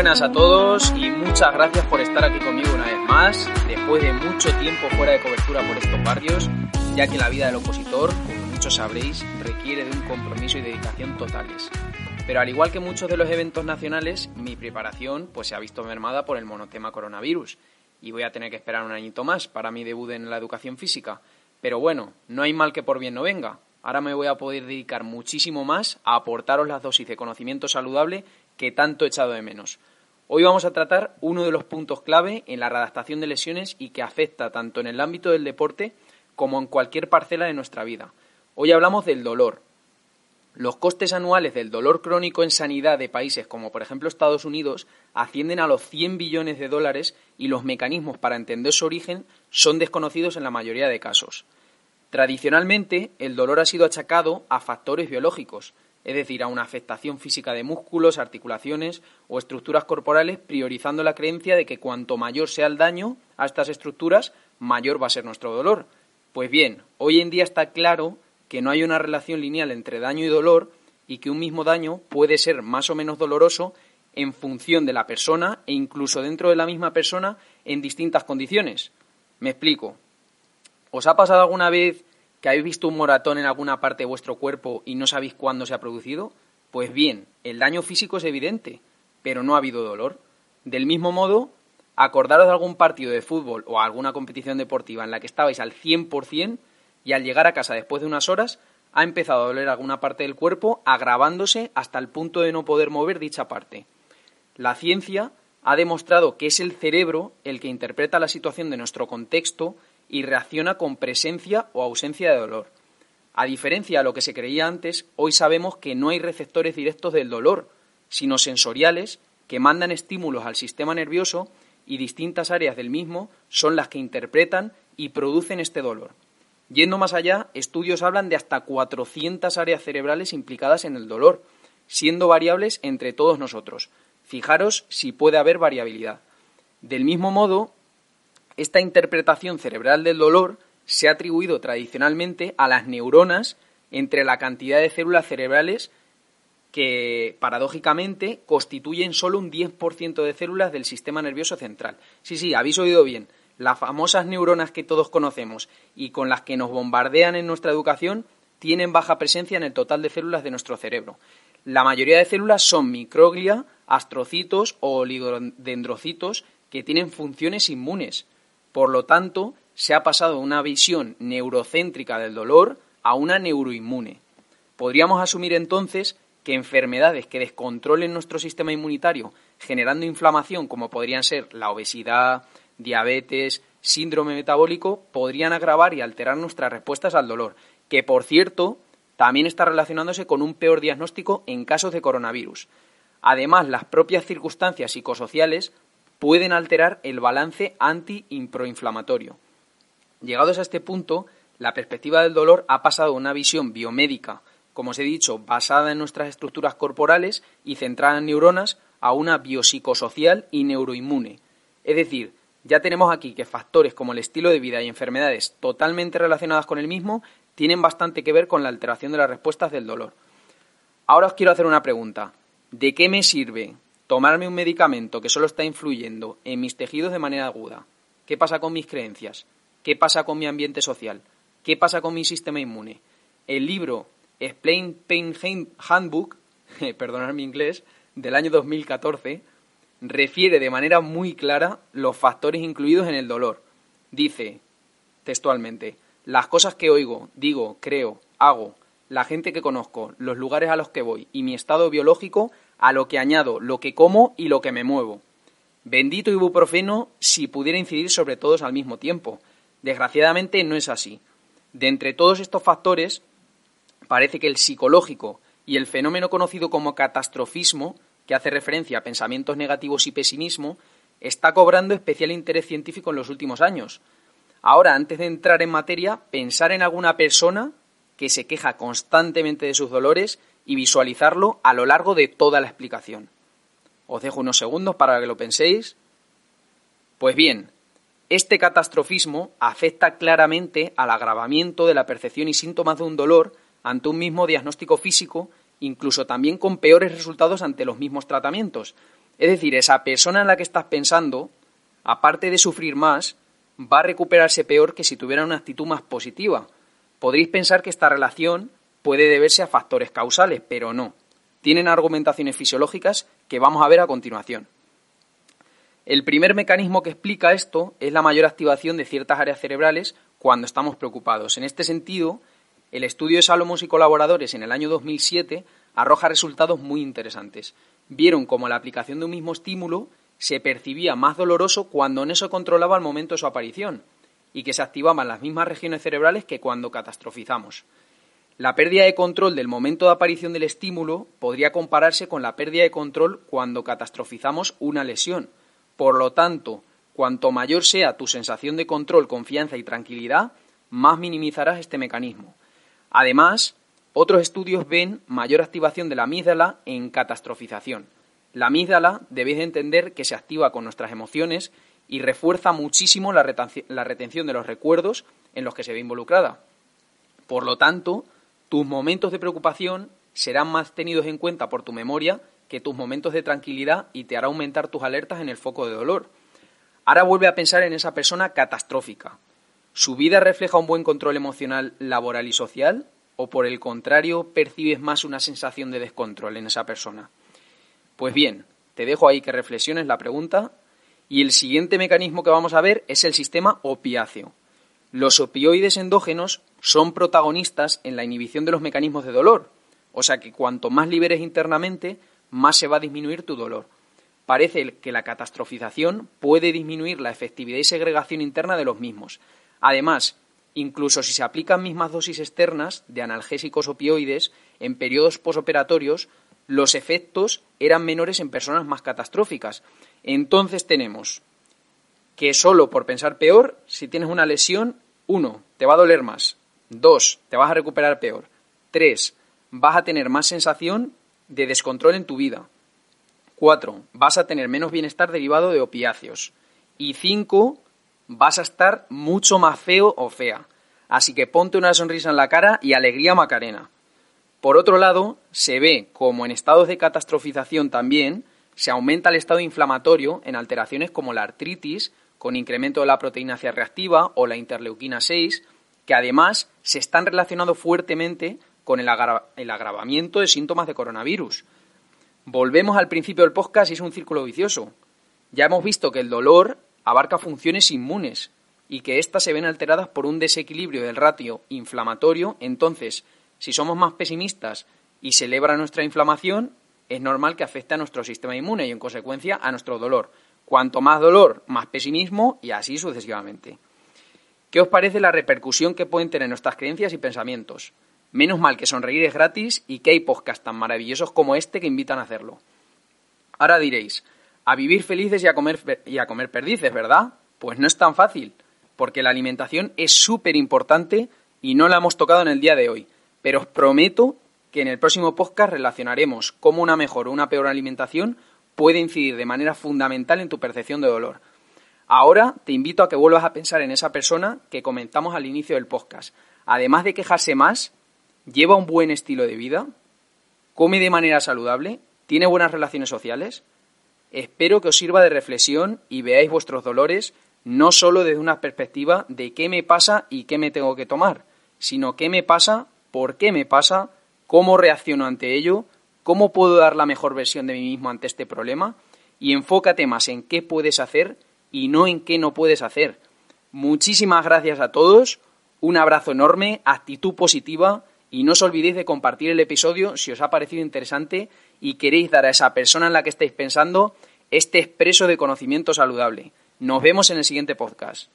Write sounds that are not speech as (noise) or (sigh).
Buenas a todos y muchas gracias por estar aquí conmigo una vez más, después de mucho tiempo fuera de cobertura por estos barrios, ya que la vida del opositor, como muchos sabréis, requiere de un compromiso y dedicación totales. Pero al igual que muchos de los eventos nacionales, mi preparación pues se ha visto mermada por el monotema coronavirus y voy a tener que esperar un añito más para mi debut en la educación física. Pero bueno, no hay mal que por bien no venga. Ahora me voy a poder dedicar muchísimo más a aportaros las dosis de conocimiento saludable que tanto he echado de menos. Hoy vamos a tratar uno de los puntos clave en la redactación de lesiones y que afecta tanto en el ámbito del deporte como en cualquier parcela de nuestra vida. Hoy hablamos del dolor. Los costes anuales del dolor crónico en sanidad de países como por ejemplo Estados Unidos ascienden a los 100 billones de dólares y los mecanismos para entender su origen son desconocidos en la mayoría de casos. Tradicionalmente, el dolor ha sido achacado a factores biológicos, es decir, a una afectación física de músculos, articulaciones o estructuras corporales, priorizando la creencia de que cuanto mayor sea el daño a estas estructuras, mayor va a ser nuestro dolor. Pues bien, hoy en día está claro que no hay una relación lineal entre daño y dolor y que un mismo daño puede ser más o menos doloroso en función de la persona e incluso dentro de la misma persona en distintas condiciones. Me explico. ¿Os ha pasado alguna vez que habéis visto un moratón en alguna parte de vuestro cuerpo y no sabéis cuándo se ha producido? Pues bien, el daño físico es evidente, pero no ha habido dolor. Del mismo modo, acordaros de algún partido de fútbol o alguna competición deportiva en la que estabais al 100% y al llegar a casa después de unas horas ha empezado a doler alguna parte del cuerpo, agravándose hasta el punto de no poder mover dicha parte. La ciencia ha demostrado que es el cerebro el que interpreta la situación de nuestro contexto y reacciona con presencia o ausencia de dolor. A diferencia de lo que se creía antes, hoy sabemos que no hay receptores directos del dolor, sino sensoriales que mandan estímulos al sistema nervioso y distintas áreas del mismo son las que interpretan y producen este dolor. Yendo más allá, estudios hablan de hasta 400 áreas cerebrales implicadas en el dolor, siendo variables entre todos nosotros. Fijaros si puede haber variabilidad. Del mismo modo, esta interpretación cerebral del dolor se ha atribuido tradicionalmente a las neuronas entre la cantidad de células cerebrales que, paradójicamente, constituyen solo un 10% de células del sistema nervioso central. Sí, sí, habéis oído bien. Las famosas neuronas que todos conocemos y con las que nos bombardean en nuestra educación tienen baja presencia en el total de células de nuestro cerebro. La mayoría de células son microglia, astrocitos o oligodendrocitos que tienen funciones inmunes. Por lo tanto, se ha pasado de una visión neurocéntrica del dolor a una neuroinmune. Podríamos asumir entonces que enfermedades que descontrolen nuestro sistema inmunitario, generando inflamación, como podrían ser la obesidad, diabetes, síndrome metabólico, podrían agravar y alterar nuestras respuestas al dolor, que por cierto también está relacionándose con un peor diagnóstico en casos de coronavirus. Además, las propias circunstancias psicosociales pueden alterar el balance anti-proinflamatorio. Llegados a este punto, la perspectiva del dolor ha pasado de una visión biomédica, como os he dicho, basada en nuestras estructuras corporales y centrada en neuronas, a una biopsicosocial y neuroinmune. Es decir, ya tenemos aquí que factores como el estilo de vida y enfermedades totalmente relacionadas con el mismo tienen bastante que ver con la alteración de las respuestas del dolor. Ahora os quiero hacer una pregunta. ¿De qué me sirve tomarme un medicamento que solo está influyendo en mis tejidos de manera aguda. ¿Qué pasa con mis creencias? ¿Qué pasa con mi ambiente social? ¿Qué pasa con mi sistema inmune? El libro Explain Pain Handbook, (laughs) perdonad mi inglés, del año 2014, refiere de manera muy clara los factores incluidos en el dolor. Dice, textualmente, las cosas que oigo, digo, creo, hago, la gente que conozco, los lugares a los que voy y mi estado biológico a lo que añado lo que como y lo que me muevo. Bendito ibuprofeno si pudiera incidir sobre todos al mismo tiempo. Desgraciadamente no es así. De entre todos estos factores, parece que el psicológico y el fenómeno conocido como catastrofismo, que hace referencia a pensamientos negativos y pesimismo, está cobrando especial interés científico en los últimos años. Ahora, antes de entrar en materia, pensar en alguna persona que se queja constantemente de sus dolores y visualizarlo a lo largo de toda la explicación. Os dejo unos segundos para que lo penséis. Pues bien, este catastrofismo afecta claramente al agravamiento de la percepción y síntomas de un dolor ante un mismo diagnóstico físico, incluso también con peores resultados ante los mismos tratamientos. Es decir, esa persona en la que estás pensando, aparte de sufrir más, va a recuperarse peor que si tuviera una actitud más positiva. Podréis pensar que esta relación puede deberse a factores causales, pero no. Tienen argumentaciones fisiológicas que vamos a ver a continuación. El primer mecanismo que explica esto es la mayor activación de ciertas áreas cerebrales cuando estamos preocupados. En este sentido, el estudio de Salomos y colaboradores en el año 2007 arroja resultados muy interesantes. Vieron cómo la aplicación de un mismo estímulo se percibía más doloroso cuando no se controlaba al momento de su aparición y que se activaban las mismas regiones cerebrales que cuando catastrofizamos. La pérdida de control del momento de aparición del estímulo podría compararse con la pérdida de control cuando catastrofizamos una lesión. Por lo tanto, cuanto mayor sea tu sensación de control, confianza y tranquilidad, más minimizarás este mecanismo. Además, otros estudios ven mayor activación de la amígdala en catastrofización. La amígdala debéis de entender que se activa con nuestras emociones y refuerza muchísimo la, retención de los recuerdos en los que se ve involucrada. Por lo tanto, tus momentos de preocupación serán más tenidos en cuenta por tu memoria que tus momentos de tranquilidad y te hará aumentar tus alertas en el foco de dolor. Ahora vuelve a pensar en esa persona catastrófica. ¿Su vida refleja un buen control emocional, laboral y social? ¿O por el contrario percibes más una sensación de descontrol en esa persona? Pues bien, te dejo ahí que reflexiones la pregunta y el siguiente mecanismo que vamos a ver es el sistema opiáceo. Los opioides endógenos son protagonistas en la inhibición de los mecanismos de dolor, o sea que cuanto más liberes internamente, más se va a disminuir tu dolor. Parece que la catastrofización puede disminuir la efectividad y segregación interna de los mismos. Además, incluso si se aplican mismas dosis externas de analgésicos opioides en periodos posoperatorios, los efectos eran menores en personas más catastróficas. Entonces tenemos que solo por pensar peor, si tienes una lesión, uno, te va a doler más. Dos, te vas a recuperar peor. Tres, vas a tener más sensación de descontrol en tu vida. Cuatro, vas a tener menos bienestar derivado de opiáceos. Y cinco, vas a estar mucho más feo o fea. Así que ponte una sonrisa en la cara y alegría Macarena. Por otro lado, se ve como en estados de catastrofización también se aumenta el estado inflamatorio en alteraciones como la artritis, con incremento de la proteína C reactiva o la interleuquina 6, que además se están relacionados fuertemente con el, el agravamiento de síntomas de coronavirus. Volvemos al principio del podcast y es un círculo vicioso. Ya hemos visto que el dolor abarca funciones inmunes y que éstas se ven alteradas por un desequilibrio del ratio inflamatorio, entonces si somos más pesimistas y se eleva nuestra inflamación, es normal que afecte a nuestro sistema inmune y, en consecuencia, a nuestro dolor. Cuanto más dolor, más pesimismo y así sucesivamente. ¿Qué os parece la repercusión que pueden tener nuestras creencias y pensamientos? Menos mal que sonreír es gratis y que hay podcasts tan maravillosos como este que invitan a hacerlo. Ahora diréis, a vivir felices y a comer, y a comer perdices, ¿verdad? Pues no es tan fácil, porque la alimentación es súper importante y no la hemos tocado en el día de hoy pero os prometo que en el próximo podcast relacionaremos cómo una mejor o una peor alimentación puede incidir de manera fundamental en tu percepción de dolor. Ahora te invito a que vuelvas a pensar en esa persona que comentamos al inicio del podcast. Además de quejarse más, lleva un buen estilo de vida, come de manera saludable, tiene buenas relaciones sociales. Espero que os sirva de reflexión y veáis vuestros dolores no solo desde una perspectiva de qué me pasa y qué me tengo que tomar, sino qué me pasa por qué me pasa, cómo reacciono ante ello, cómo puedo dar la mejor versión de mí mismo ante este problema y enfócate más en qué puedes hacer y no en qué no puedes hacer. Muchísimas gracias a todos, un abrazo enorme, actitud positiva y no os olvidéis de compartir el episodio si os ha parecido interesante y queréis dar a esa persona en la que estáis pensando este expreso de conocimiento saludable. Nos vemos en el siguiente podcast.